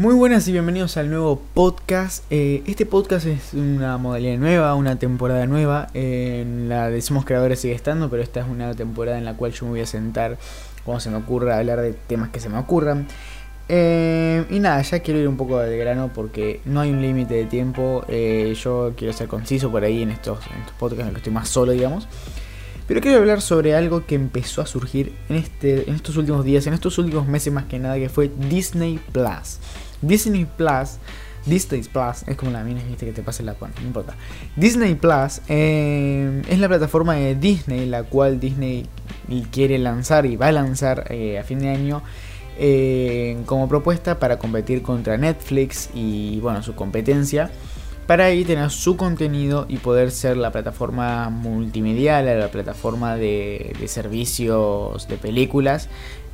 Muy buenas y bienvenidos al nuevo podcast. Eh, este podcast es una modalidad nueva, una temporada nueva. La de Somos Creadores sigue estando, pero esta es una temporada en la cual yo me voy a sentar cuando se me ocurra hablar de temas que se me ocurran. Eh, y nada, ya quiero ir un poco de grano porque no hay un límite de tiempo. Eh, yo quiero ser conciso por ahí en estos, estos podcasts en los que estoy más solo, digamos. Pero quiero hablar sobre algo que empezó a surgir en, este, en estos últimos días, en estos últimos meses más que nada, que fue Disney Plus. Disney Plus, Disney Plus, es como la mina, viste que te pase la bueno, no importa. Disney Plus eh, es la plataforma de Disney, la cual Disney quiere lanzar y va a lanzar eh, a fin de año. Eh, como propuesta para competir contra Netflix y bueno su competencia para ahí tener su contenido y poder ser la plataforma multimedial, la plataforma de servicios de películas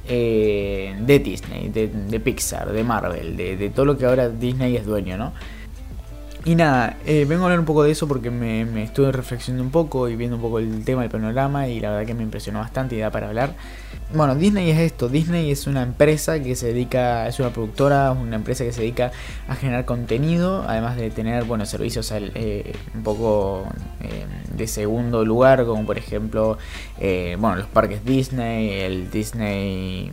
eh, de Disney, de, Pixar, de Marvel, de, todo lo que ahora Disney es dueño, ¿no? Y nada, eh, vengo a hablar un poco de eso porque me, estuve reflexionando un poco y viendo un poco el tema, el panorama y la verdad que me impresionó bastante y da para hablar. Bueno, Disney es esto, Disney es una empresa que se dedica, es una productora, una empresa que se dedica a generar contenido, además de tener, bueno, servicios eh, un poco de segundo lugar, como por ejemplo, bueno, los parques Disney, el Disney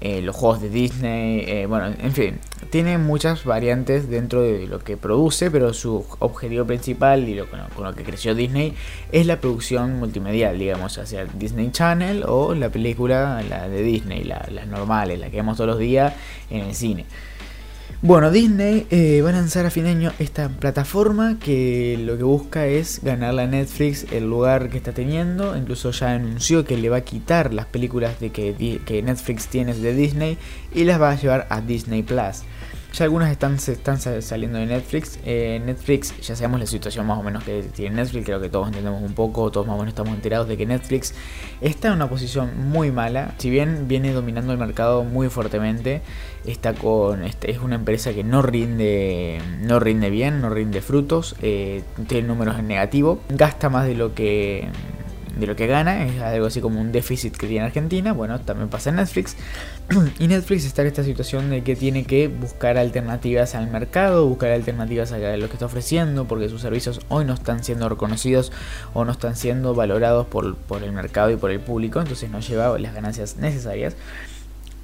eh, los juegos de Disney, eh, bueno, en fin, tiene muchas variantes dentro de lo que produce, pero su objetivo principal y lo, con, lo, que creció Disney es la producción multimedial, digamos, hacia Disney Channel o la película, la de Disney, las normales, la que vemos todos los días en el cine. Bueno, Disney eh, va a lanzar a fin de año esta plataforma que lo que busca es ganarle a Netflix el lugar que está teniendo. Incluso ya anunció que le va a quitar las películas de que, que Netflix tiene de Disney y las va a llevar a Disney Plus. Ya algunas están, se están saliendo de Netflix. Eh, Netflix, ya sabemos la situación más o menos que tiene Netflix, creo que todos entendemos un poco, todos más o menos estamos enterados de que Netflix está en una posición muy mala. Si bien viene dominando el mercado muy fuertemente, está con este, es una empresa que no rinde, no rinde bien, no rinde frutos, eh, tiene números en negativo, gasta más de lo que de lo que gana, es algo así como un déficit que tiene Argentina, bueno, también pasa en Netflix. y Netflix está en esta situación de que tiene que buscar alternativas al mercado, buscar alternativas a lo que está ofreciendo, porque sus servicios hoy no están siendo reconocidos o no están siendo valorados por, el mercado y por el público, entonces no lleva las ganancias necesarias.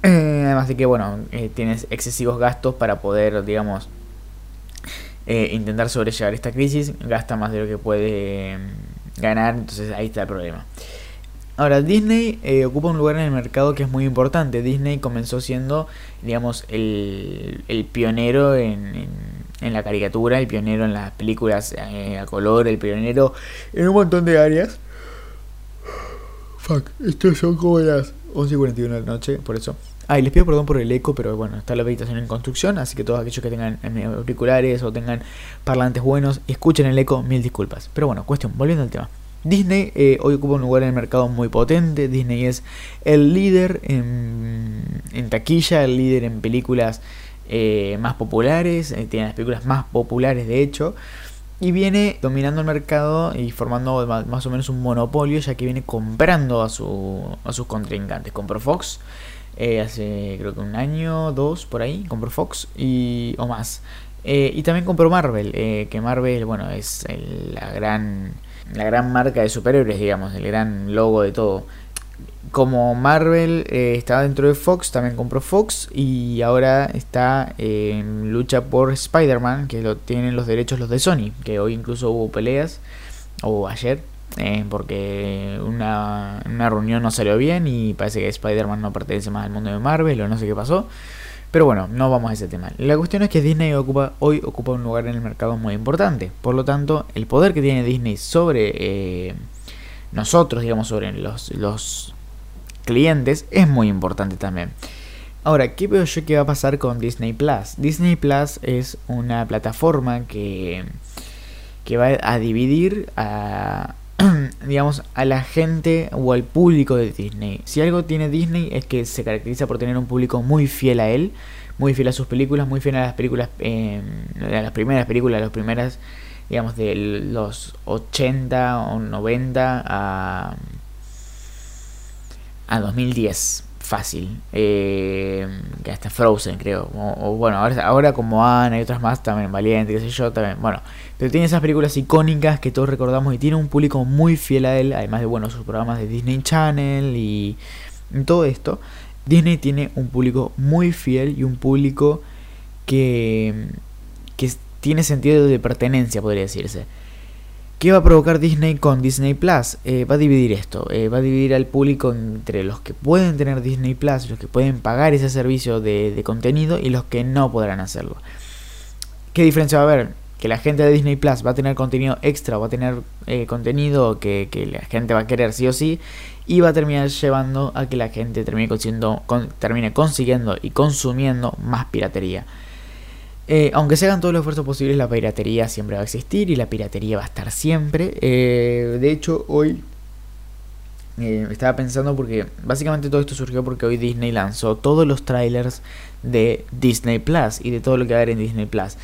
Eh, además de que, bueno, eh, tienes excesivos gastos para poder, digamos, eh, intentar sobrellevar esta crisis, gasta más de lo que puede ganar, entonces ahí está el problema. Ahora, Disney eh, ocupa un lugar en el mercado que es muy importante. Disney comenzó siendo, digamos, el, el pionero en, en, la caricatura, el pionero en las películas eh, a color, el pionero en un montón de áreas. Fuck, estos son como las 11.41 de la noche, por eso. Ah, y les pido perdón por el eco, pero bueno, está la habitación en construcción, así que todos aquellos que tengan auriculares o tengan parlantes buenos, escuchen el eco, mil disculpas. Pero bueno, cuestión, volviendo al tema. Disney eh, hoy ocupa un lugar en el mercado muy potente. Disney es el líder en, taquilla, el líder en películas eh, más populares, eh, tiene las películas más populares de hecho. Y viene dominando el mercado y formando más o menos un monopolio, ya que viene comprando a, a sus contrincantes. Compró Fox, eh, hace creo que un año, dos por ahí, compró Fox y, o más. Eh, y también compró Marvel, eh, que Marvel, bueno, es la gran la gran marca de superhéroes, digamos, el gran logo de todo. Como Marvel estaba dentro de Fox, también compró Fox y ahora está en lucha por Spider-Man, que lo tienen los derechos los de Sony, que hoy incluso hubo peleas, o ayer, eh, porque una, una, reunión no salió bien y parece que Spider-Man no pertenece más al mundo de Marvel o no sé qué pasó. Pero bueno, no vamos a ese tema. La cuestión es que Disney ocupa, hoy ocupa un lugar en el mercado muy importante. Por lo tanto, el poder que tiene Disney sobre eh, nosotros, digamos, sobre los, los clientes, es muy importante también. Ahora, ¿qué veo yo que va a pasar con Disney Plus? Disney Plus es una plataforma que, que va a dividir a, digamos, a la gente o al público de Disney. Si algo tiene Disney es que se caracteriza por tener un público muy fiel a él, muy fiel a sus películas, muy fiel a las películas, eh, a las primeras películas, las primeras, digamos, de los 80 o 90 a, a 2010 fácil. Eh, que hasta Frozen, creo. O, bueno, ahora, ahora como Ana y otras más, también Valiente, qué sé yo, también. Bueno, pero tiene esas películas icónicas que todos recordamos y tiene un público muy fiel a él, además de, bueno, sus programas de Disney Channel y, todo esto. Disney tiene un público muy fiel y un público que, que tiene sentido de pertenencia, podría decirse. ¿Qué va a provocar Disney con Disney Plus? Eh, va a dividir esto, eh, va a dividir al público entre los que pueden tener Disney Plus, los que pueden pagar ese servicio de, contenido y los que no podrán hacerlo. ¿Qué diferencia va a haber? Que la gente de Disney Plus va a tener contenido extra, va a tener eh, contenido que, la gente va a querer sí o sí y va a terminar llevando a que la gente termine termine consiguiendo y consumiendo más piratería. Eh, aunque se hagan todos los esfuerzos posibles, la piratería siempre va a existir y la piratería va a estar siempre. Eh, de hecho, hoy eh, estaba pensando porque básicamente todo esto surgió porque hoy Disney lanzó todos los trailers de Disney Plus y de todo lo que va a haber en Disney Plus.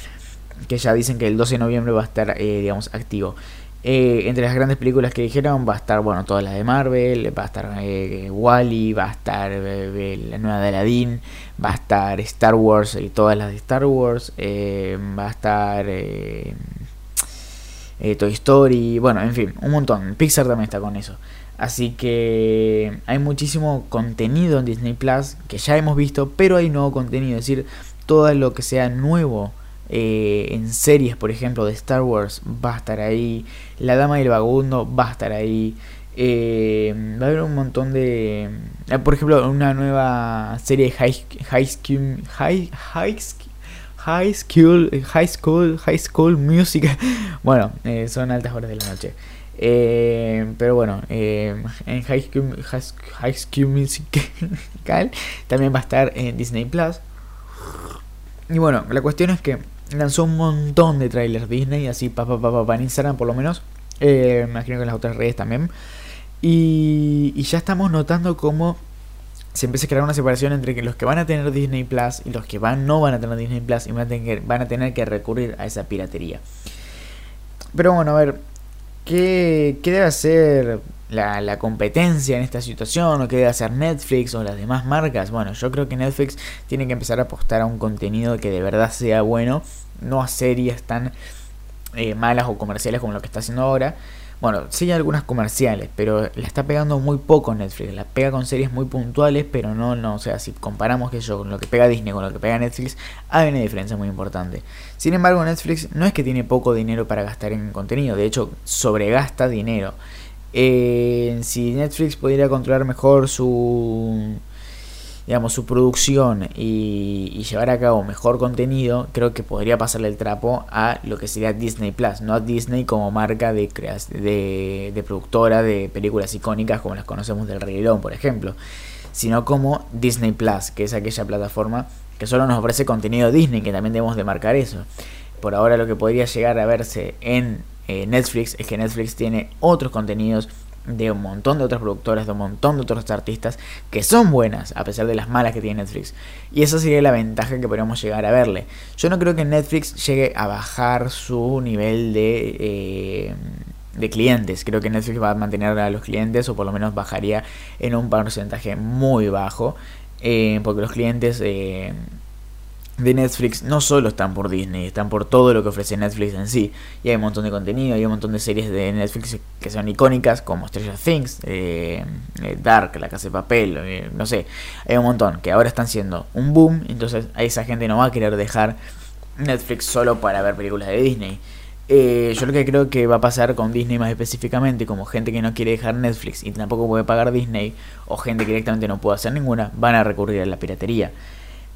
Que ya dicen que el 12 de noviembre va a estar, digamos, activo. Eh, entre las grandes películas que dijeron va a estar, bueno, todas las de Marvel, va a estar eh, Wally, va a estar eh, la nueva de Aladdin, va a estar Star Wars y todas las de Star Wars, va a estar Toy Story, bueno, en fin, un montón. Pixar también está con eso. Así que hay muchísimo contenido en Disney Plus que ya hemos visto, pero hay nuevo contenido, es decir, todo lo que sea nuevo eh, en series, por ejemplo, de Star Wars, va a estar ahí. La Dama del Vagabundo va a estar ahí. Eh, va a haber un montón de. Eh, por ejemplo, una nueva serie de High, high School. High, high, high School. High School. High School Music. bueno, son altas horas de la noche. pero bueno, en High School, High School Musical también va a estar en Disney Plus. Y bueno, la cuestión es que lanzó un montón de trailers Disney, así pa, pa, pa, pa en Instagram por lo menos. Eh, imagino que en las otras redes también. Y, y ya estamos notando cómo se empieza a crear una separación entre los que van a tener Disney Plus y los que van, no van a tener Disney Plus y van a tener que recurrir a esa piratería. Pero bueno, a ver, ¿qué, qué debe hacer la, la, competencia en esta situación o qué debe hacer Netflix o las demás marcas. Bueno, yo creo que Netflix tiene que empezar a apostar a un contenido que de verdad sea bueno, no a series tan eh, malas o comerciales como lo que está haciendo ahora. Bueno, sí hay algunas comerciales, pero la está pegando muy poco Netflix. La pega con series muy puntuales, pero no, no, o sea, si comparamos que yo con lo que pega Disney con lo que pega Netflix, hay una diferencia muy importante. Sin embargo, Netflix no es que tiene poco dinero para gastar en contenido, de hecho, sobregasta dinero. Eh, si Netflix pudiera controlar mejor su digamos su producción y, llevar a cabo mejor contenido creo que podría pasarle el trapo a lo que sería Disney Plus no a Disney como marca de, de, de productora de películas icónicas como las conocemos del Rey León por ejemplo sino como Disney Plus que es aquella plataforma que solo nos ofrece contenido Disney que también debemos de marcar eso. Por ahora lo que podría llegar a verse en eh, Netflix es que Netflix tiene otros contenidos de un montón de otras productoras, de un montón de otros artistas que son buenas, a pesar de las malas que tiene Netflix. Y esa sería la ventaja que podríamos llegar a verle. Yo no creo que Netflix llegue a bajar su nivel de, eh, de clientes. Creo que Netflix va a mantener a los clientes, o por lo menos bajaría en un porcentaje muy bajo. Eh, porque los clientes de Netflix no solo están por Disney, están por todo lo que ofrece Netflix en sí. Y hay un montón de contenido, hay un montón de series de Netflix que son icónicas, como Stranger Things, eh, eh, Dark, La Casa de Papel, eh, no sé. Hay un montón que ahora están siendo un boom, entonces a esa gente no va a querer dejar Netflix solo para ver películas de Disney. yo lo que creo que va a pasar con Disney más específicamente, como gente que no quiere dejar Netflix y tampoco puede pagar Disney, o gente que directamente no puede hacer ninguna, van a recurrir a la piratería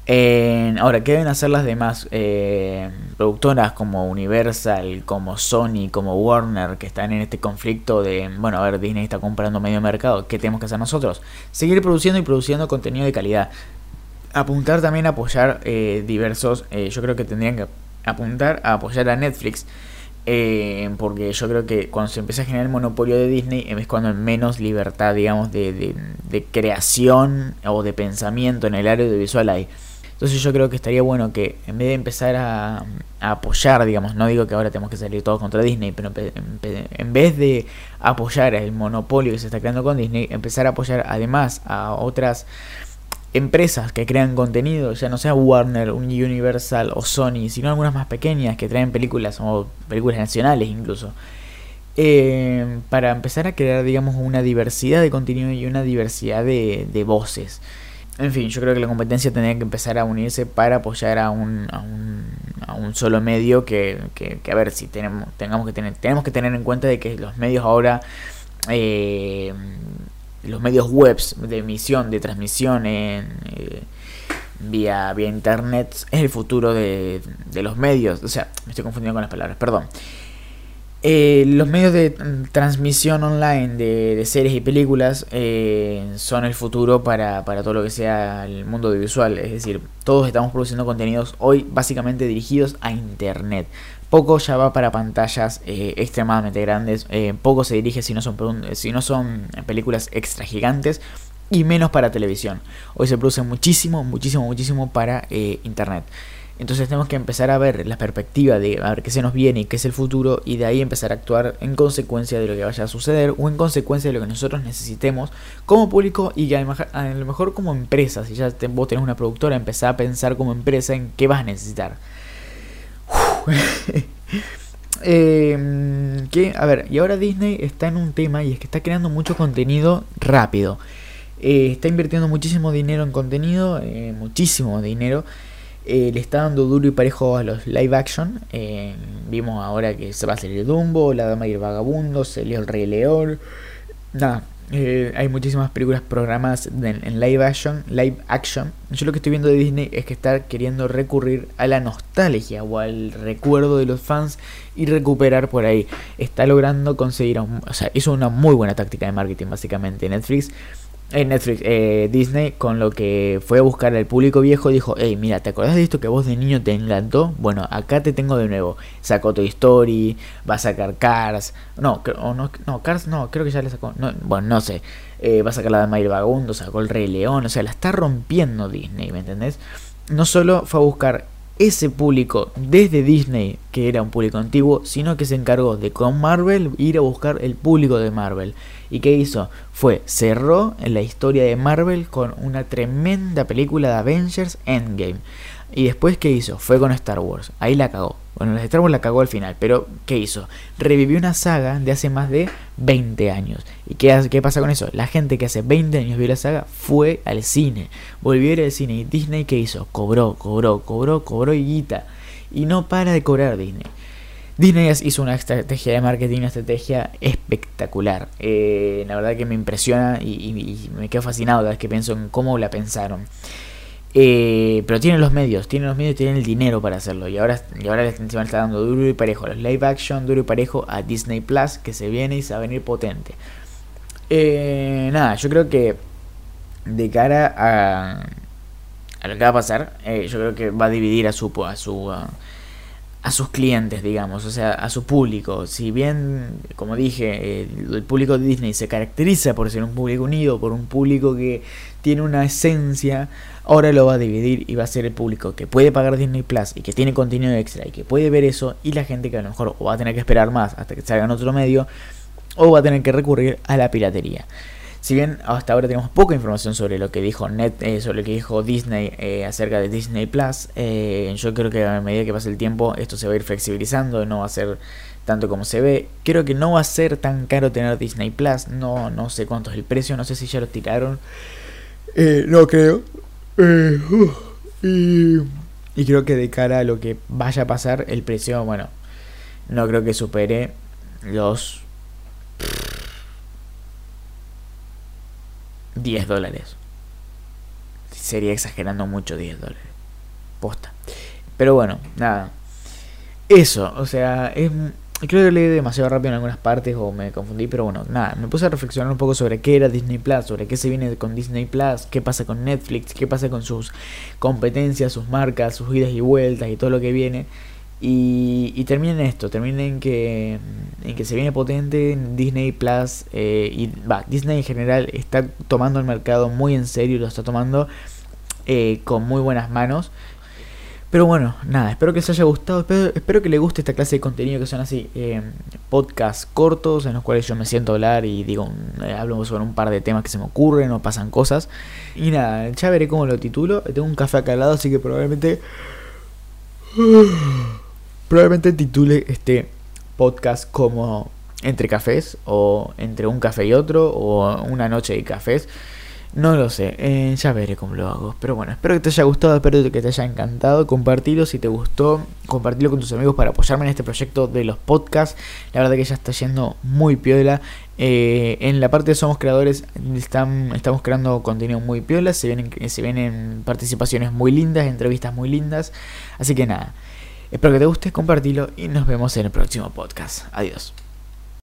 ahora, ¿qué deben hacer las demás eh, productoras como Universal, como Sony, como Warner, que están en este conflicto de, bueno, a ver, Disney está comprando medio mercado, ¿qué tenemos que hacer nosotros? Seguir produciendo y produciendo contenido de calidad. Apuntar también a apoyar eh, diversos, eh, yo creo que tendrían que apuntar a apoyar a Netflix. porque yo creo que cuando se empieza a generar el monopolio de Disney es cuando menos libertad, digamos, de, de, de creación o de pensamiento en el área audiovisual hay. Entonces yo creo que estaría bueno que en vez de empezar a, apoyar, digamos, no digo que ahora tenemos que salir todos contra Disney, pero en, vez de apoyar el monopolio que se está creando con Disney, empezar a apoyar además a otras empresas que crean contenido, ya no sea Warner, Universal o Sony, sino algunas más pequeñas que traen películas o películas nacionales incluso. Eh, para empezar a crear, digamos, una diversidad de contenido y una diversidad de, de, voces. En fin, yo creo que la competencia tendría que empezar a unirse para apoyar a un, a un, a un solo medio que, que, que, a ver, si tenemos, tengamos que tener, tenemos que tener en cuenta de que los medios ahora eh, los medios webs de emisión, de transmisión en, eh, vía, vía internet es el futuro de, de, los medios. O sea, me estoy confundiendo con las palabras, perdón. Eh, los medios de transmisión online de, series y películas eh, son el futuro para, para, todo lo que sea el mundo audiovisual. Es decir, todos estamos produciendo contenidos hoy básicamente dirigidos a internet. Poco ya va para pantallas eh, extremadamente grandes, eh, poco se dirige si no, son, si no son películas extra gigantes y menos para televisión. Hoy se produce muchísimo, muchísimo, muchísimo para eh, internet. Entonces tenemos que empezar a ver la perspectiva de a ver qué se nos viene y qué es el futuro y de ahí empezar a actuar en consecuencia de lo que vaya a suceder o en consecuencia de lo que nosotros necesitemos como público y a lo mejor como empresa. Si ya vos tenés una productora, empezar a pensar como empresa en qué vas a necesitar. eh, que, a ver, y ahora Disney está en un tema y es que está creando mucho contenido rápido. Eh, está invirtiendo muchísimo dinero en contenido, eh, muchísimo dinero. Eh, le está dando duro y parejo a los live action. vimos ahora que se va a salir Dumbo, La Dama y el Vagabundo, se El Rey León. Nada, eh, hay muchísimas películas programadas en, en, live action, live action. Yo lo que estoy viendo de Disney es que está queriendo recurrir a la nostalgia o al recuerdo de los fans y recuperar por ahí. Está logrando conseguir, un, o sea, hizo una muy buena táctica de marketing básicamente Netflix en Netflix, eh, Disney, con lo que fue a buscar al público viejo, dijo, hey, mira, ¿te acordás de esto que vos de niño te encantó? Bueno, acá te tengo de nuevo. Sacó Toy Story, va a sacar Cars, no, o no, no, Cars no, creo que ya le sacó, no, bueno, no sé, eh, va a sacar la de Mario Vagabundo, sacó el Rey León, o sea, la está rompiendo Disney, ¿me entendés? No solo fue a buscar ese público desde Disney, que era un público antiguo, sino que se encargó de con Marvel ir a buscar el público de Marvel. ¿Y qué hizo? Fue, cerró en la historia de Marvel con una tremenda película de Avengers Endgame. Y después, ¿qué hizo? Fue con Star Wars. Ahí la cagó. Bueno, la Star Wars la cagó al final, pero ¿qué hizo? Revivió una saga de hace más de 20 años. ¿Y qué, qué pasa con eso? La gente que hace 20 años vio la saga fue al cine. Volvió a ir al cine. ¿Y Disney qué hizo? Cobró, cobró, cobró, cobró y guita. Y no para de cobrar Disney. Disney hizo una estrategia de marketing, una estrategia espectacular. Eh, la verdad que me impresiona y, y, y, me quedo fascinado cada vez que pienso en cómo la pensaron. Eh, pero tienen los medios, tienen los medios tienen el dinero para hacerlo. Y ahora, y ahora encima está dando duro y parejo a los live action, duro y parejo a Disney Plus, que se viene y se va a venir potente. Eh, nada, yo creo que de cara a, a, lo que va a pasar, eh, yo creo que va a dividir a su, a su a sus clientes, digamos, o sea, a su público. Si bien, como dije, el, público de Disney se caracteriza por ser un público unido, por un público que tiene una esencia, ahora lo va a dividir y va a ser el público que puede pagar Disney Plus y que tiene contenido extra y que puede ver eso, y la gente que a lo mejor o va a tener que esperar más hasta que salga en otro medio, o va a tener que recurrir a la piratería. Si bien hasta ahora tenemos poca información sobre lo que dijo Net, eh, sobre lo que dijo Disney eh, acerca de Disney Plus, eh, yo creo que a medida que pase el tiempo esto se va a ir flexibilizando, no va a ser tanto como se ve. Creo que no va a ser tan caro tener Disney Plus, no, no sé cuánto es el precio, no sé si ya lo tiraron. no creo. Y creo que de cara a lo que vaya a pasar, el precio, bueno, no creo que supere los 10 dólares. Sería exagerando mucho 10 dólares. Posta. Pero bueno, nada. Eso, o sea, es, creo que leí demasiado rápido en algunas partes o me confundí, pero bueno, nada, me puse a reflexionar un poco sobre qué era Disney Plus, sobre qué se viene con Disney Plus, qué pasa con Netflix, qué pasa con sus competencias, sus marcas, sus idas y vueltas y todo lo que viene. Y, y termina en esto, termina en que, en que se viene potente Disney Plus eh, y va, Disney en general está tomando el mercado muy en serio, lo está tomando eh, con muy buenas manos. Pero bueno, nada, espero que les haya gustado, espero, que les guste esta clase de contenido que son así, eh, podcasts cortos en los cuales yo me siento a hablar y digo, eh, hablo sobre un par de temas que se me ocurren o pasan cosas. Y nada, ya veré cómo lo titulo. Tengo un café acá al lado, así que probablemente... Probablemente titule este podcast como Entre cafés o entre un café y otro o una noche de cafés. No lo sé, eh, ya veré cómo lo hago. Pero bueno, espero que te haya gustado, espero que te haya encantado. Compartilo si te gustó, compartilo con tus amigos para apoyarme en este proyecto de los podcasts. La verdad que ya está yendo muy piola. Eh, en la parte de Somos Creadores están, estamos creando contenido muy piola. Se vienen, se vienen participaciones muy lindas, entrevistas muy lindas. Así que nada, espero que te guste, compartilo y nos vemos en el próximo podcast. Adiós.